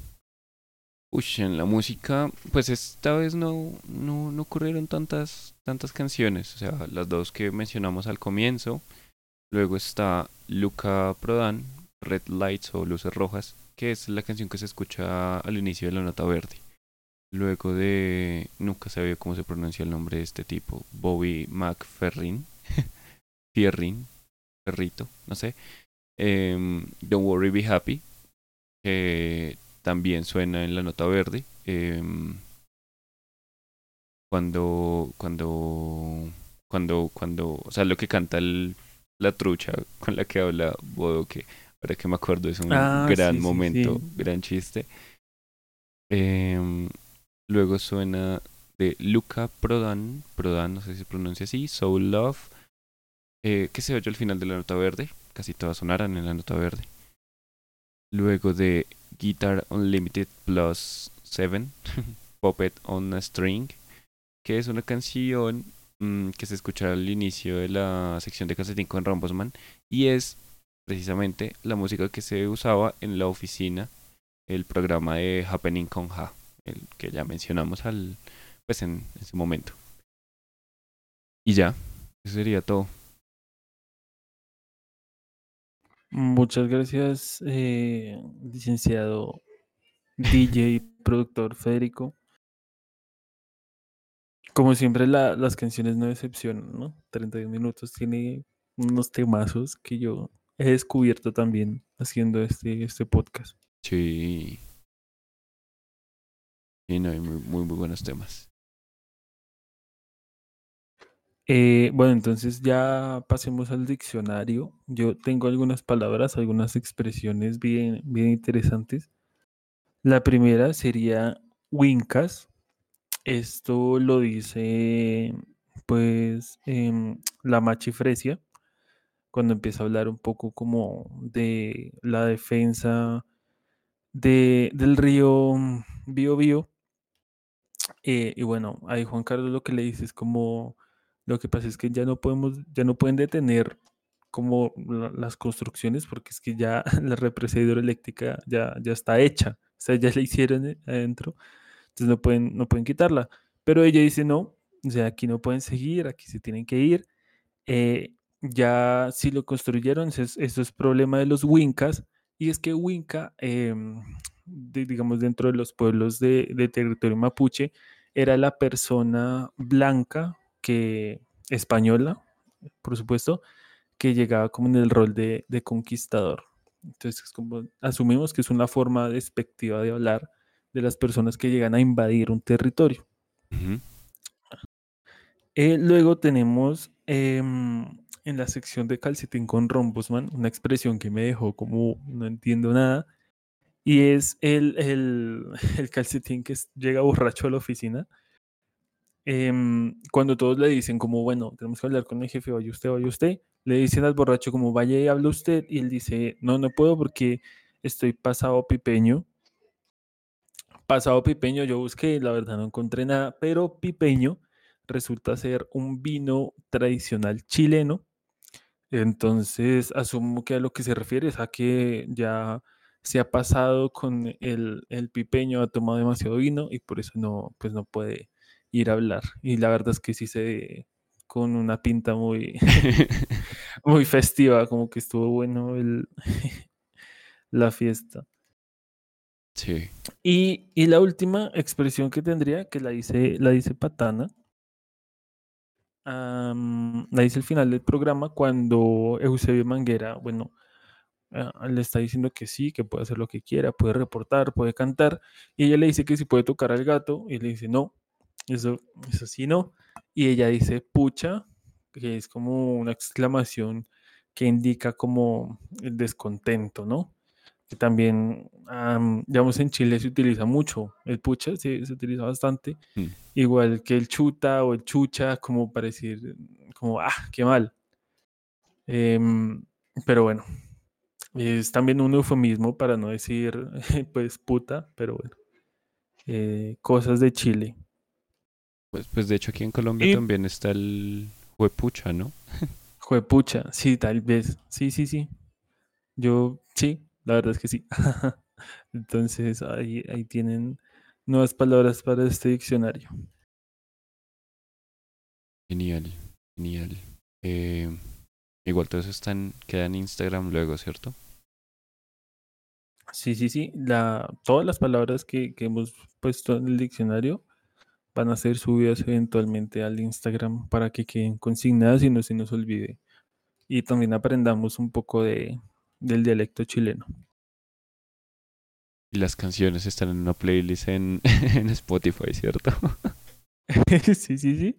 Speaker 2: uy, en la música, pues esta vez no, no, no ocurrieron tantas, tantas canciones. O sea, las dos que mencionamos al comienzo. Luego está Luca Prodan, Red Lights o Luces Rojas, que es la canción que se escucha al inicio de la nota verde. Luego de. Nunca sabía cómo se pronuncia el nombre de este tipo. Bobby McFerrin. (laughs) Fierrin. Ferrito, no sé. Em, Don't Worry Be Happy. Que también suena en la nota verde. Em, cuando. Cuando. Cuando. Cuando. O sea, lo que canta el, la trucha con la que habla Bodoque. Ahora que me acuerdo, es un
Speaker 1: Ah,
Speaker 2: gran
Speaker 1: sí,
Speaker 2: momento,
Speaker 1: sí.
Speaker 2: gran chiste. Em, luego suena de Luca Prodan, Prodan, no sé si se pronuncia así, Soul Love, eh, que se oye al final de la nota verde, casi todas sonaran en la nota verde. Luego de Guitar Unlimited Plus 7, (laughs) Puppet on a String, que es una canción mm, que se escucha al inicio de la sección de Calcetín con Rambosman y es precisamente la música que se usaba en la oficina, el programa de Happening con Ja, el que ya mencionamos al, pues en ese momento. Y ya, eso sería todo.
Speaker 1: Muchas gracias, eh, licenciado DJ productor Federico. Como siempre, la- las canciones no decepcionan, ¿no? 31 minutos tiene unos temazos que yo he descubierto también haciendo este, este podcast.
Speaker 2: Sí. Y no, hay muy, muy, muy buenos temas.
Speaker 1: Eh, bueno, entonces ya pasemos al diccionario. Yo tengo algunas palabras, algunas expresiones bien, bien interesantes. La primera sería wincas. Esto lo dice, pues, em, la machifresia, cuando empieza a hablar un poco como de la defensa de, del río Biobío. Eh, y bueno, ahí Juan Carlos lo que le dice es como, lo que pasa es que ya no podemos, ya no pueden detener como la- las construcciones porque es que ya (laughs) la represa hidroeléctrica ya, ya está hecha, o sea, ya la hicieron eh, adentro, entonces no pueden, no pueden quitarla. Pero ella dice no, o sea, aquí no pueden seguir, aquí se tienen que ir. Eh, ya si lo construyeron, eso es, eso es problema de los Wincas, y es que Winca, em, digamos, dentro de los pueblos de, territorio mapuche, era la persona blanca que, española, por supuesto, que llegaba como en el rol de, conquistador. Entonces, asumimos que es una forma despectiva de hablar de las personas que llegan a invadir un territorio.
Speaker 2: Ujú.
Speaker 1: Eh, luego tenemos em, en la sección de calcetín con rombosman una expresión que me dejó como no entiendo nada. Y es el, el, (laughs) el calcetín que llega borracho a la oficina. Em, cuando todos le dicen como, bueno, tenemos que hablar con el jefe, vaya usted, vaya usted, le dicen al borracho como, vaya y habla usted. Y él dice, no, no puedo porque estoy pasado pipeño. Pasado pipeño yo busqué, la verdad no encontré nada, pero pipeño resulta ser un vino tradicional chileno. Entonces asumo que a lo que se refiere es a que ya se ha pasado con el, el pipeño, ha tomado demasiado vino y por eso no, pues no puede ir a hablar. Y la verdad es que sí se ve con una pinta muy, (laughs) muy festiva, como que estuvo bueno el, (laughs) la fiesta.
Speaker 2: Sí.
Speaker 1: Y, la última expresión que tendría, que la dice, la dice Patana, la dice al final del programa cuando Eusebio Manguera, bueno, ah, le está diciendo que sí, que puede hacer lo que quiera, puede reportar, puede cantar, y ella le dice que si puede tocar al gato, y le dice no, eso, eso sí no, y ella dice pucha, que es como una exclamación que indica como el descontento, ¿no? Que también, am, digamos, en Chile se utiliza mucho. El pucha se, se utiliza bastante,
Speaker 2: Mm.
Speaker 1: igual que el chuta o el chucha, como para decir, como, ah, qué mal. Em, pero bueno, es también un eufemismo para no decir, (laughs) pues, puta, pero bueno, eh, cosas de Chile.
Speaker 2: Pues, pues de hecho aquí en Colombia
Speaker 1: Y
Speaker 2: también está el huepucha, ¿no? (laughs)
Speaker 1: juepucha, sí, tal vez, sí, sí, sí. Yo, sí, la verdad es que sí. (laughs) Entonces, ahí, ahí tienen nuevas palabras para este diccionario.
Speaker 2: Genial, genial. Eh, igual todo eso está en- queda en Instagram luego, ¿cierto?
Speaker 1: Sí, sí, sí. La, todas las palabras que, que hemos puesto en el diccionario van a ser subidas eventualmente al Instagram para que queden consignadas y no se nos olvide. Y también aprendamos un poco de, del dialecto chileno.
Speaker 2: Y las canciones están en una playlist en, (laughs) en Spotify, ¿cierto? (laughs)
Speaker 1: sí, sí, sí.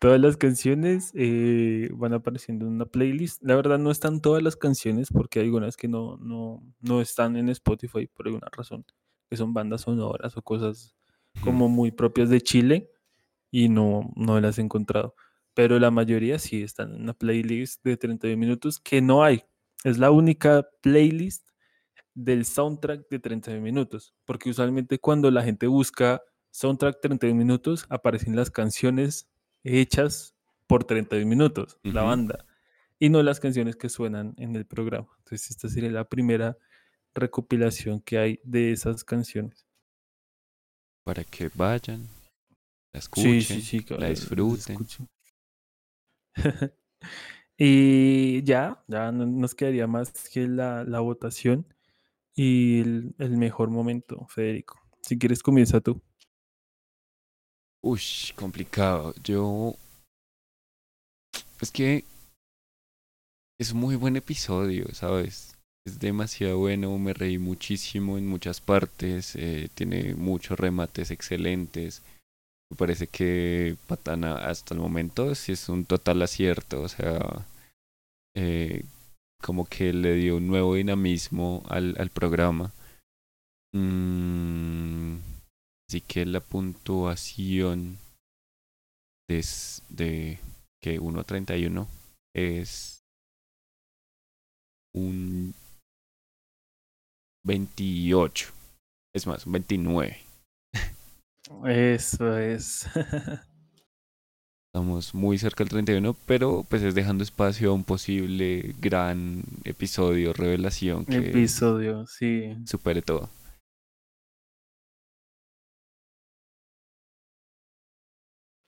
Speaker 1: Todas las canciones eh, van apareciendo en una playlist. La verdad no están todas las canciones porque hay algunas que no, no, no están en Spotify por alguna razón, que son bandas sonoras o cosas como muy propias de Chile y no, no las he encontrado. Pero la mayoría sí están en una playlist de 32 minutos que no hay. Es la única playlist del soundtrack de 31 minutos, porque usualmente cuando la gente busca soundtrack 31 minutos, aparecen las canciones hechas por 31 minutos, la banda, y no las canciones que suenan en el programa. Entonces esta sería la primera recopilación que hay de esas canciones.
Speaker 2: Para que vayan, la
Speaker 1: Sí, sí,
Speaker 2: escuchen,
Speaker 1: sí,
Speaker 2: la disfruten.
Speaker 1: escuchen. (laughs) y ya, ya no nos quedaría más que la, la votación y el, mejor momento, Federico. Si quieres, comienza tú.
Speaker 2: Uy, complicado. Yo. Es que. Es un muy buen episodio, ¿sabes? Es demasiado bueno, me reí muchísimo en muchas partes, eh, tiene muchos remates excelentes. Me parece que Patana hasta el momento sí es un total acierto, o sea, eh, como que le dio un nuevo dinamismo al, al programa. Mm, así que la puntuación de, de que 1.31 es un 28. Es más, un 29.
Speaker 1: Eso es. (laughs)
Speaker 2: Estamos muy cerca del 31, pero pues es dejando espacio a un posible gran episodio, revelación que
Speaker 1: Episodio, sí.
Speaker 2: supere todo.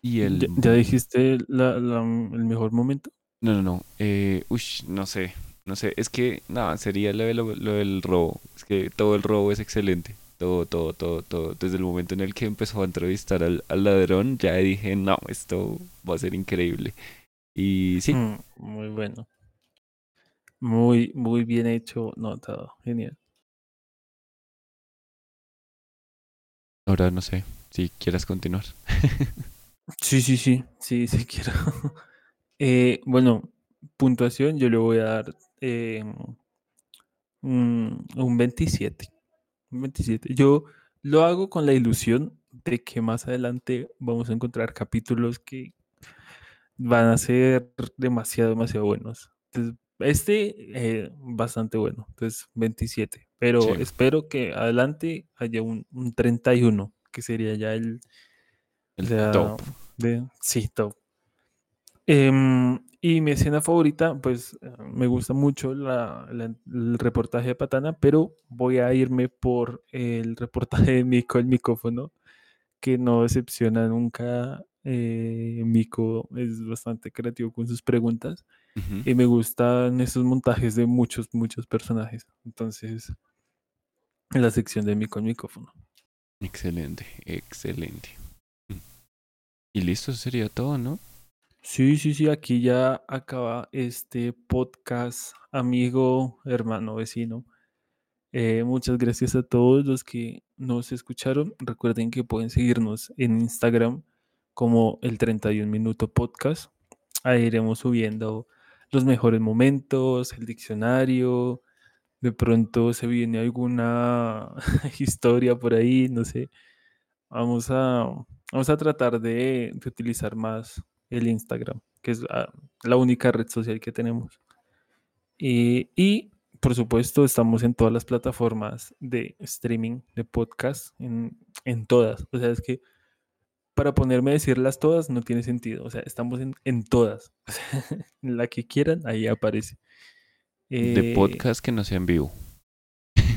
Speaker 2: Y el...
Speaker 1: ¿Ya, ya dijiste la, la- el mejor momento?
Speaker 2: No, no, no. Eh, ush, no sé. No sé. Es que, nada, sería lo, de lo- lo del robo. Es que todo el robo es excelente. Todo, todo, todo, todo. Desde el momento en el que empezó a entrevistar al, al ladrón, ya dije, no, esto va a ser increíble. Y sí,
Speaker 1: Mm, muy bueno. Muy, muy bien hecho, notado. Genial.
Speaker 2: ahora no sé si quieras continuar. (laughs)
Speaker 1: Sí, sí, sí. Sí, sí quiero. (laughs) Eh, bueno, puntuación, yo le voy a dar eh, un, un 27. Un 27. Yo lo hago con la ilusión de que más adelante vamos a encontrar capítulos que van a ser demasiado, demasiado buenos. Entonces, este, eh, bastante bueno. Entonces, 27. Pero
Speaker 2: Sí,
Speaker 1: espero que adelante haya un, un 31, que sería ya el,
Speaker 2: el
Speaker 1: la-
Speaker 2: top.
Speaker 1: de, sí, top. Em, y mi escena favorita, pues eh, me gusta mucho la- la- el reportaje de Patana, pero voy a irme por el reportaje de Mico, el micófono, que no decepciona nunca. eh, Mico es bastante creativo con sus preguntas
Speaker 2: Ujú.
Speaker 1: y me gustan esos montajes de muchos, muchos personajes. Entonces, en la sección de Mico, el micófono.
Speaker 2: Excelente, excelente. Mm. Y listo, sería todo, ¿no?
Speaker 1: Sí, sí, sí, aquí ya acaba este podcast, amigo, hermano, vecino. Eh, muchas gracias a todos los que nos escucharon. Recuerden que pueden seguirnos en Instagram como el 31 Minuto Podcast. Ahí iremos subiendo los mejores momentos, el diccionario. De pronto se viene alguna (laughs) historia por ahí, no sé. Vamos a, vamos a tratar de, de utilizar más el Instagram, que es la, la única red social que tenemos. Y, y, por supuesto, estamos en todas las plataformas de streaming, de podcast, en, en todas. O sea, es que para ponerme a decirlas todas no tiene sentido. O sea, estamos en, en todas. (laughs) En la que quieran, ahí aparece.
Speaker 2: De
Speaker 1: Eh,
Speaker 2: podcast que no sea en vivo,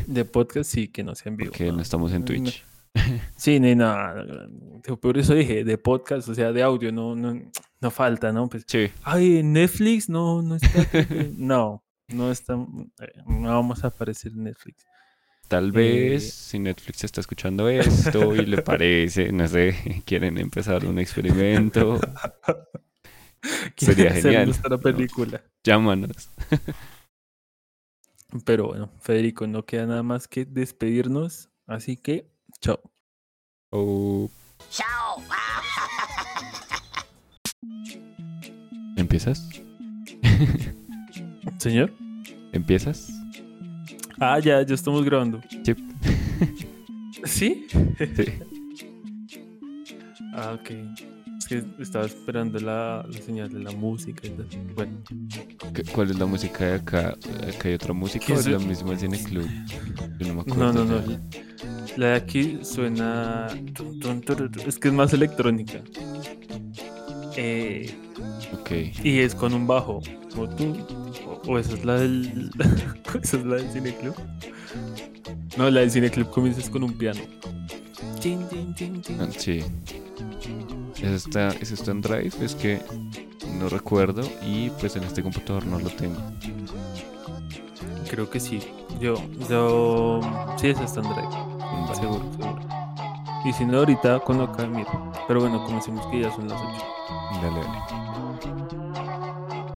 Speaker 1: de podcast sí, que no sea en vivo.
Speaker 2: porque no estamos en
Speaker 1: no-
Speaker 2: Twitch.
Speaker 1: Sí, ni nada. Por eso dije, de podcast, o sea, de audio, no, no, no falta, ¿no? Pues,
Speaker 2: Sí,
Speaker 1: ay, en Netflix, no, no está. (laughs) no, no está, eh, no vamos a aparecer en Netflix.
Speaker 2: tal
Speaker 1: Eh,
Speaker 2: vez si Netflix está escuchando esto y le parece, no sé, (laughs) quieren empezar un experimento, (laughs) Sería genial,
Speaker 1: nuestra
Speaker 2: ¿no?
Speaker 1: película.
Speaker 2: llámanos.
Speaker 1: Pero bueno, Federico, no queda nada más que despedirnos. Así que, chao.
Speaker 3: Chao.
Speaker 2: ¿Empiezas? (laughs)
Speaker 1: Señor.
Speaker 2: ¿Empiezas?
Speaker 1: Ah, ya, ya estamos grabando.
Speaker 2: Sí.
Speaker 1: ¿Sí?
Speaker 2: Sí. (laughs)
Speaker 1: Ah, ok. Es que estaba esperando la, la señal de la música. Bueno,
Speaker 2: ¿Qué- ¿Cuál es la música de acá? ¿Acá hay otra música
Speaker 1: ¿Qué
Speaker 2: o es la misma del Cine Club? Yo no me
Speaker 1: no,
Speaker 2: acuerdo.
Speaker 1: no. La de aquí suena. Es que es más electrónica. Eh,
Speaker 2: Ok.
Speaker 1: y es con un bajo. O tú. O, o esa es la del. (laughs) esa es la del Cine Club. No, la del Cine Club comienzas con un piano. Chin, chin, chin, chin.
Speaker 2: Ah, Sí. ¿Eso está, ¿Eso está en Drive? Es que no recuerdo y pues en este computador no lo tengo.
Speaker 1: Creo que sí. Yo, yo. Sí, esa está en Drive.
Speaker 2: Vale.
Speaker 1: Seguro, seguro. Y si no, ahorita cuando acabe, miro. Pero bueno, comencemos que ya son las 8.
Speaker 2: Dale.